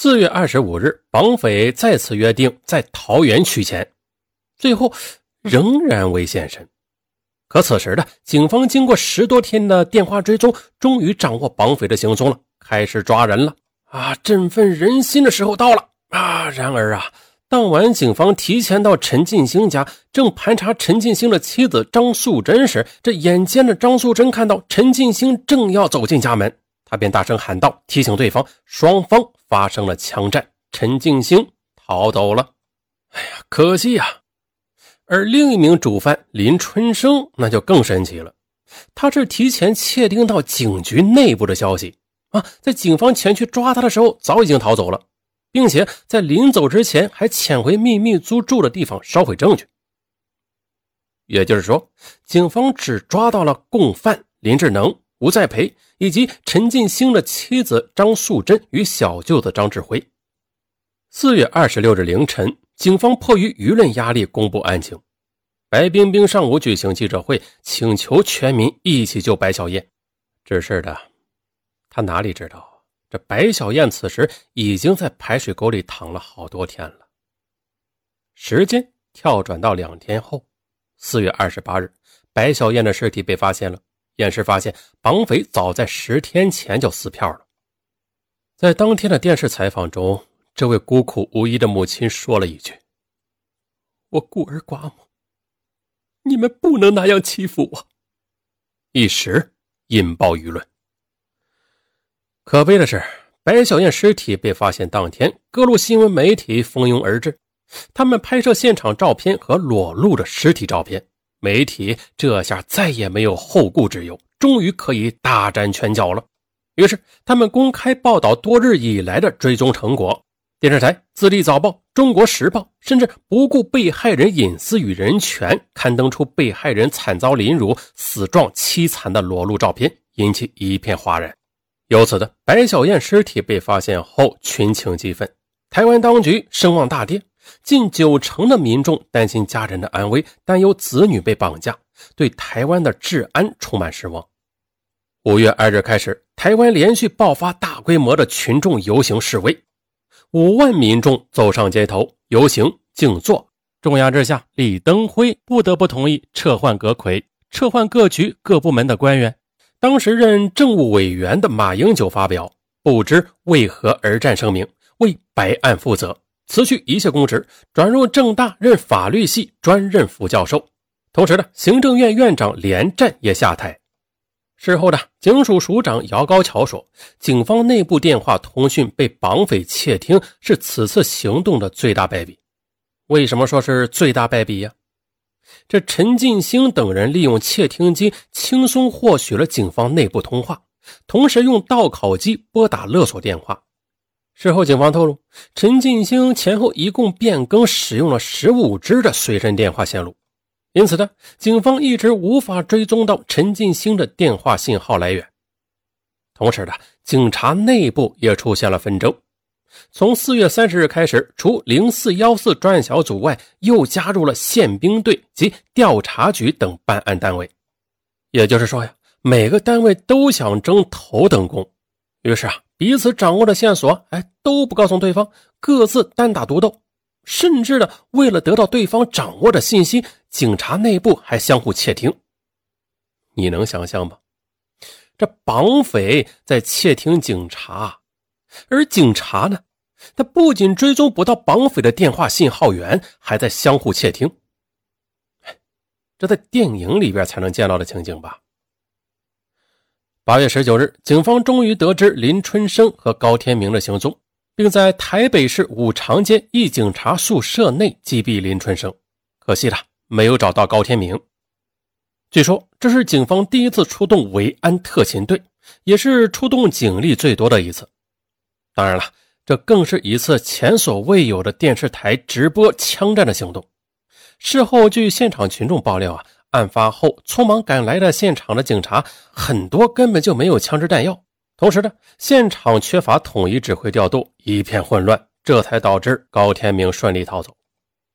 四月二十五日，绑匪再次约定在桃园取钱，最后仍然未现身。可此时的警方经过十多天的电话追踪，终于掌握绑匪的行踪了，开始抓人了。啊，振奋人心的时候到了啊！然而啊，当晚警方提前到陈进兴家，正盘查陈进兴的妻子张素贞时，这眼尖的张素贞看到陈进兴正要走进家门。他便大声喊道，提醒对方，双方发生了枪战，陈静兴逃走了。哎呀，可惜呀！而另一名主犯林春生那就更神奇了，他是提前窃听到警局内部的消息啊，在警方前去抓他的时候，早已经逃走了，并且在临走之前还潜回秘密租住的地方烧毁证据。也就是说，警方只抓到了共犯林志能。吴在培以及陈进兴的妻子张素贞与小舅子张志辉。四月二十六日凌晨，警方迫于舆论压力公布案情。白冰冰上午举行记者会，请求全民一起救白小燕。只是的，他哪里知道，这白小燕此时已经在排水沟里躺了好多天了。时间跳转到两天后，四月二十八日，白小燕的尸体被发现了。验尸发现，绑匪早在十天前就撕票了。在当天的电视采访中，这位孤苦无依的母亲说了一句：“我孤儿寡母，你们不能那样欺负我。”一时引爆舆论。可悲的是，白小燕尸体被发现当天，各路新闻媒体蜂拥而至，他们拍摄现场照片和裸露的尸体照片。媒体这下再也没有后顾之忧，终于可以大展拳脚了。于是，他们公开报道多日以来的追踪成果。电视台《自立早报》《中国时报》甚至不顾被害人隐私与人权，刊登出被害人惨遭凌辱、死状凄惨的裸露照片，引起一片哗然。由此的白小燕尸体被发现后，群情激愤，台湾当局声望大跌。近九成的民众担心家人的安危，担忧子女被绑架，对台湾的治安充满失望。五月二日开始，台湾连续爆发大规模的群众游行示威，五万民众走上街头游行静坐。重压之下，李登辉不得不同意撤换阁魁，撤换各局各部门的官员。当时任政务委员的马英九发表“不知为何而战”声明，为白案负责。辞去一切公职，转入正大任法律系专任副教授。同时呢，行政院院长连战也下台。事后呢警署署长姚高桥说：“警方内部电话通讯被绑匪窃听，是此次行动的最大败笔。为什么说是最大败笔呀？这陈进兴等人利用窃听机轻松获取了警方内部通话，同时用盗拷机拨打勒索电话。”事后，警方透露，陈进兴前后一共变更使用了十五支的随身电话线路，因此呢，警方一直无法追踪到陈进兴的电话信号来源。同时呢，警察内部也出现了纷争。从四月三十日开始，除零四幺四专案小组外，又加入了宪兵队及调查局等办案单位。也就是说呀，每个单位都想争头等功。于是啊。彼此掌握的线索，哎，都不告诉对方，各自单打独斗，甚至呢为了得到对方掌握的信息，警察内部还相互窃听。你能想象吗？这绑匪在窃听警察，而警察呢，他不仅追踪不到绑匪的电话信号源，还在相互窃听。这在电影里边才能见到的情景吧？八月十九日，警方终于得知林春生和高天明的行踪，并在台北市五常街一警察宿舍内击毙林春生。可惜了，没有找到高天明。据说这是警方第一次出动维安特勤队，也是出动警力最多的一次。当然了，这更是一次前所未有的电视台直播枪战的行动。事后，据现场群众爆料啊。案发后，匆忙赶来的现场的警察很多，根本就没有枪支弹药。同时呢，现场缺乏统一指挥调度，一片混乱，这才导致高天明顺利逃走。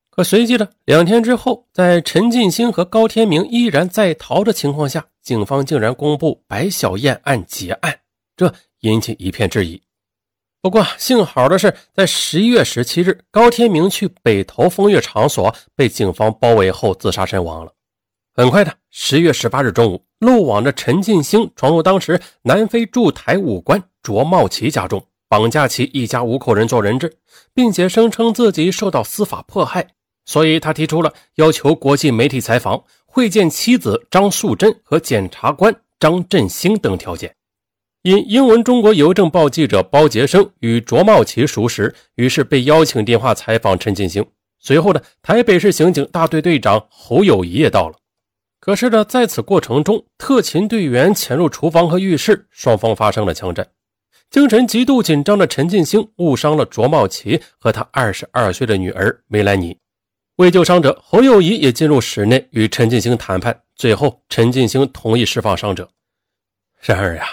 可随即的两天之后，在陈进兴和高天明依然在逃的情况下，警方竟然公布白小燕案结案，这引起一片质疑。不过幸好的是，在十一月十七日，高天明去北投风月场所被警方包围后自杀身亡了。很快的，十月十八日中午，漏网的陈进兴闯入当时南非驻台武官卓茂奇家中，绑架其一家五口人做人质，并且声称自己受到司法迫害，所以他提出了要求国际媒体采访、会见妻子张素贞和检察官张振兴等条件。因英文中国邮政报记者包杰生与卓茂奇熟识，于是被邀请电话采访陈进兴。随后呢，台北市刑警大队队长侯友谊也到了。可是呢，在此过程中，特勤队员潜入厨房和浴室，双方发生了枪战。精神极度紧张的陈进兴误伤了卓茂奇和他二十二岁的女儿梅兰妮。为救伤者，侯友谊也进入室内与陈进兴谈判。最后，陈进兴同意释放伤者。然而呀。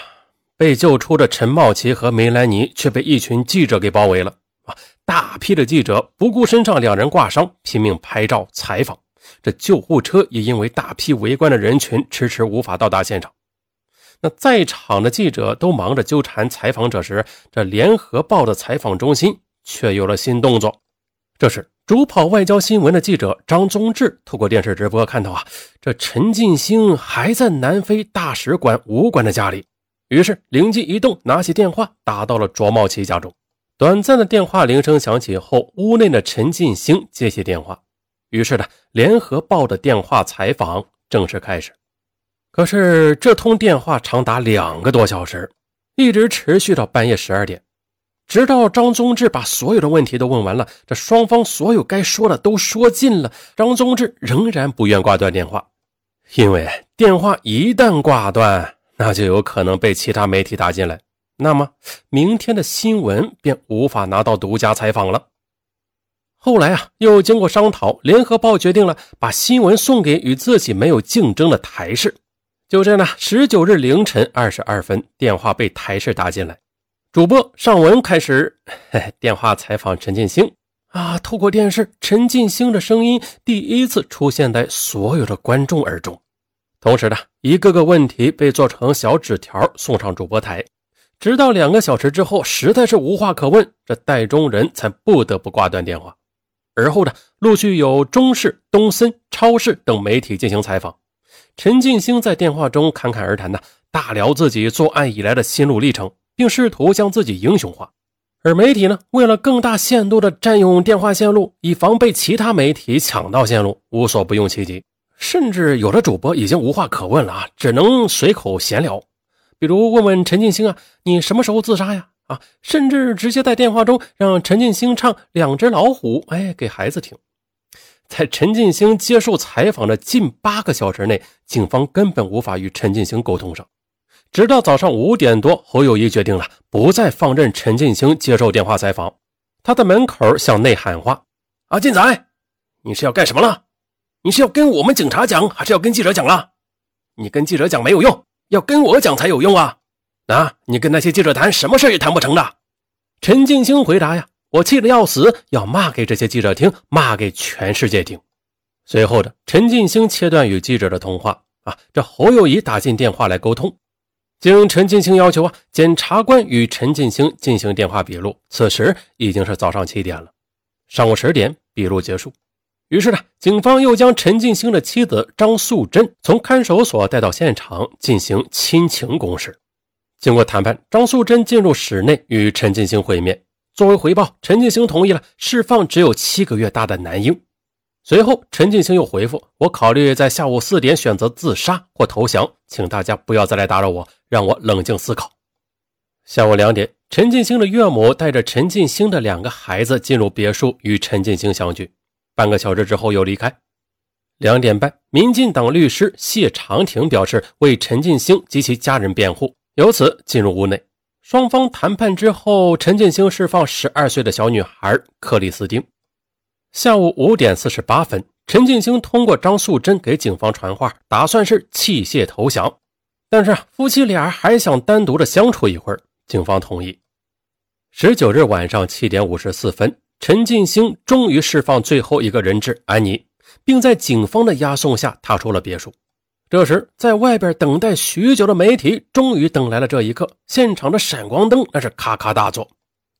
被救出的陈茂奇和梅兰妮却被一群记者给包围了啊！大批的记者不顾身上两人挂伤，拼命拍照采访。这救护车也因为大批围观的人群，迟迟无法到达现场。那在场的记者都忙着纠缠采访者时，这联合报的采访中心却有了新动作。这时，主跑外交新闻的记者张宗志透过电视直播看到啊，这陈进兴还在南非大使馆武馆的家里。于是灵机一动，拿起电话打到了卓茂奇家中。短暂的电话铃声响起后，屋内的陈进兴接起电话。于是呢，联合报的电话采访正式开始。可是这通电话长达两个多小时，一直持续到半夜十二点，直到张宗志把所有的问题都问完了，这双方所有该说的都说尽了，张宗志仍然不愿挂断电话，因为电话一旦挂断。那就有可能被其他媒体打进来，那么明天的新闻便无法拿到独家采访了。后来啊，又经过商讨，联合报决定了把新闻送给与自己没有竞争的台视。就这样呢，十九日凌晨二十二分，电话被台视打进来，主播尚文开始电话采访陈进兴啊。透过电视，陈进兴的声音第一次出现在所有的观众耳中。同时呢，一个个问题被做成小纸条送上主播台，直到两个小时之后，实在是无话可问，这戴中人才不得不挂断电话。而后呢，陆续有中视、东森、超市等媒体进行采访。陈进兴在电话中侃侃而谈呢，大聊自己作案以来的心路历程，并试图将自己英雄化。而媒体呢，为了更大限度的占用电话线路，以防被其他媒体抢到线路，无所不用其极。甚至有的主播已经无话可问了啊，只能随口闲聊，比如问问陈进兴啊，你什么时候自杀呀？啊，甚至直接在电话中让陈进兴唱《两只老虎》，哎，给孩子听。在陈进兴接受采访的近八个小时内，警方根本无法与陈进兴沟通上。直到早上五点多，侯友谊决定了不再放任陈进兴接受电话采访，他在门口向内喊话：“啊，进仔，你是要干什么了？”你是要跟我们警察讲，还是要跟记者讲了？你跟记者讲没有用，要跟我讲才有用啊！啊，你跟那些记者谈，什么事也谈不成的。陈静兴回答呀，我气得要死，要骂给这些记者听，骂给全世界听。随后的陈静兴切断与记者的通话啊，这侯友谊打进电话来沟通。经陈进兴要求啊，检察官与陈进兴进行电话笔录。此时已经是早上七点了，上午十点笔录结束。于是呢，警方又将陈进兴的妻子张素贞从看守所带到现场进行亲情攻势。经过谈判，张素贞进入室内与陈进兴会面。作为回报，陈进兴同意了释放只有七个月大的男婴。随后，陈进兴又回复：“我考虑在下午四点选择自杀或投降，请大家不要再来打扰我，让我冷静思考。”下午两点，陈进兴的岳母带着陈进兴的两个孩子进入别墅与陈进兴相聚。半个小时之后又离开。两点半，民进党律师谢长廷表示为陈进兴及其家人辩护，由此进入屋内。双方谈判之后，陈进兴释放十二岁的小女孩克里斯汀。下午五点四十八分，陈进兴通过张素贞给警方传话，打算是弃械投降，但是夫妻俩还想单独的相处一会儿，警方同意。十九日晚上七点五十四分。陈进兴终于释放最后一个人质安妮，并在警方的押送下踏出了别墅。这时，在外边等待许久的媒体终于等来了这一刻。现场的闪光灯那是咔咔大作。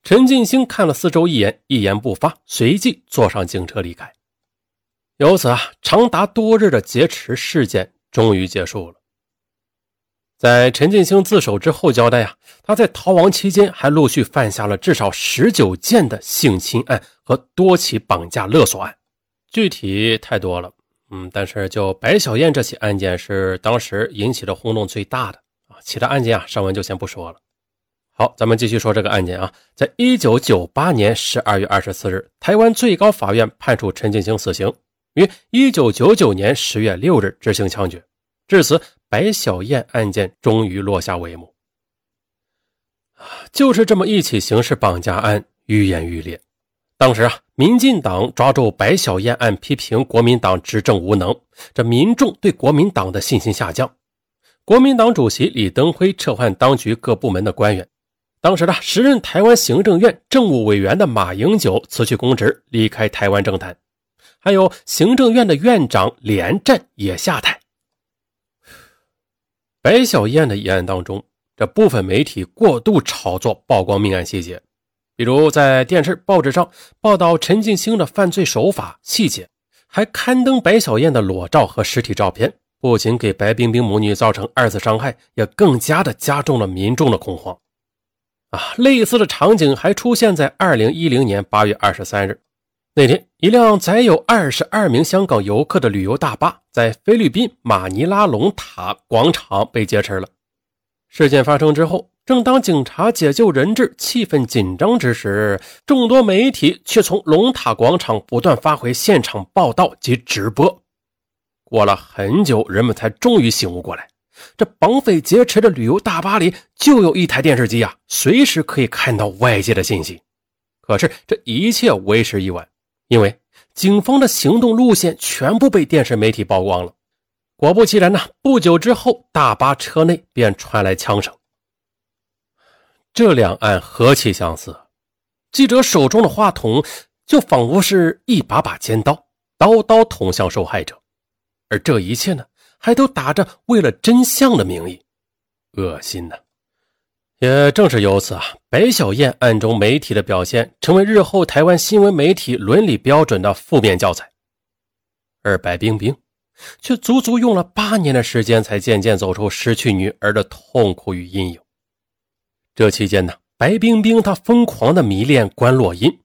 陈进兴看了四周一眼，一言不发，随即坐上警车离开。由此啊，长达多日的劫持事件终于结束了。在陈进兴自首之后交代啊，他在逃亡期间还陆续犯下了至少十九件的性侵案和多起绑架勒索案，具体太多了。嗯，但是就白小燕这起案件是当时引起的轰动最大的啊，其他案件啊，上文就先不说了。好，咱们继续说这个案件啊，在一九九八年十二月二十四日，台湾最高法院判处陈进兴死刑，于一九九九年十月六日执行枪决，至此。白小燕案件终于落下帷幕，就是这么一起刑事绑架案愈演愈烈。当时啊，民进党抓住白小燕案，批评国民党执政无能，这民众对国民党的信心下降。国民党主席李登辉撤换当局各部门的官员，当时的时任台湾行政院政务委员的马英九辞去公职，离开台湾政坛，还有行政院的院长连战也下台。白小燕的一案当中，这部分媒体过度炒作曝光命案细节，比如在电视、报纸上报道陈进兴的犯罪手法细节，还刊登白小燕的裸照和尸体照片，不仅给白冰冰母女造成二次伤害，也更加的加重了民众的恐慌。啊，类似的场景还出现在二零一零年八月二十三日。那天，一辆载有二十二名香港游客的旅游大巴在菲律宾马尼拉龙塔广场被劫持了。事件发生之后，正当警察解救人质、气氛紧张之时，众多媒体却从龙塔广场不断发回现场报道及直播。过了很久，人们才终于醒悟过来：这绑匪劫持的旅游大巴里就有一台电视机啊，随时可以看到外界的信息。可是，这一切为时已晚。因为警方的行动路线全部被电视媒体曝光了，果不其然呢，不久之后，大巴车内便传来枪声。这两案何其相似，记者手中的话筒就仿佛是一把把尖刀，刀刀捅向受害者，而这一切呢，还都打着为了真相的名义，恶心呐！也正是由此啊，白小燕案中媒体的表现成为日后台湾新闻媒体伦理标准的负面教材，而白冰冰却足足用了八年的时间，才渐渐走出失去女儿的痛苦与阴影。这期间呢，白冰冰她疯狂的迷恋关洛音，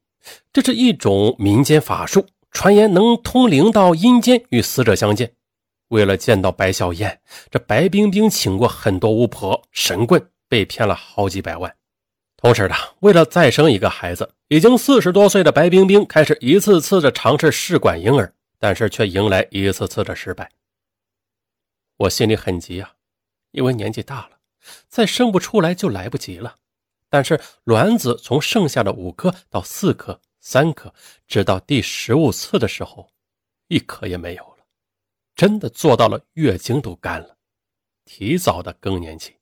这是一种民间法术，传言能通灵到阴间与死者相见。为了见到白小燕，这白冰冰请过很多巫婆、神棍。被骗了好几百万，同时呢，为了再生一个孩子，已经四十多岁的白冰冰开始一次次的尝试试管婴儿，但是却迎来一次次的失败。我心里很急啊，因为年纪大了，再生不出来就来不及了。但是卵子从剩下的五颗到四颗、三颗，直到第十五次的时候，一颗也没有了，真的做到了月经都干了，提早的更年期。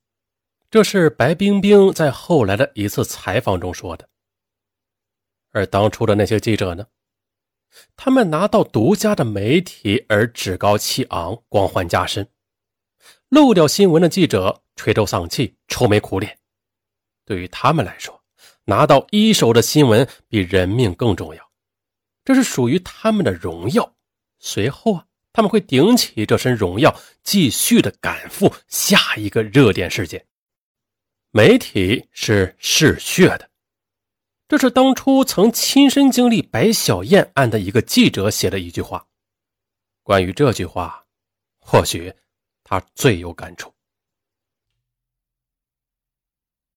这是白冰冰在后来的一次采访中说的。而当初的那些记者呢？他们拿到独家的媒体而趾高气昂、光环加身，漏掉新闻的记者垂头丧气、愁眉苦脸。对于他们来说，拿到一手的新闻比人命更重要，这是属于他们的荣耀。随后啊，他们会顶起这身荣耀，继续的赶赴下一个热点事件。媒体是嗜血的，这是当初曾亲身经历白小燕案的一个记者写的一句话。关于这句话，或许他最有感触。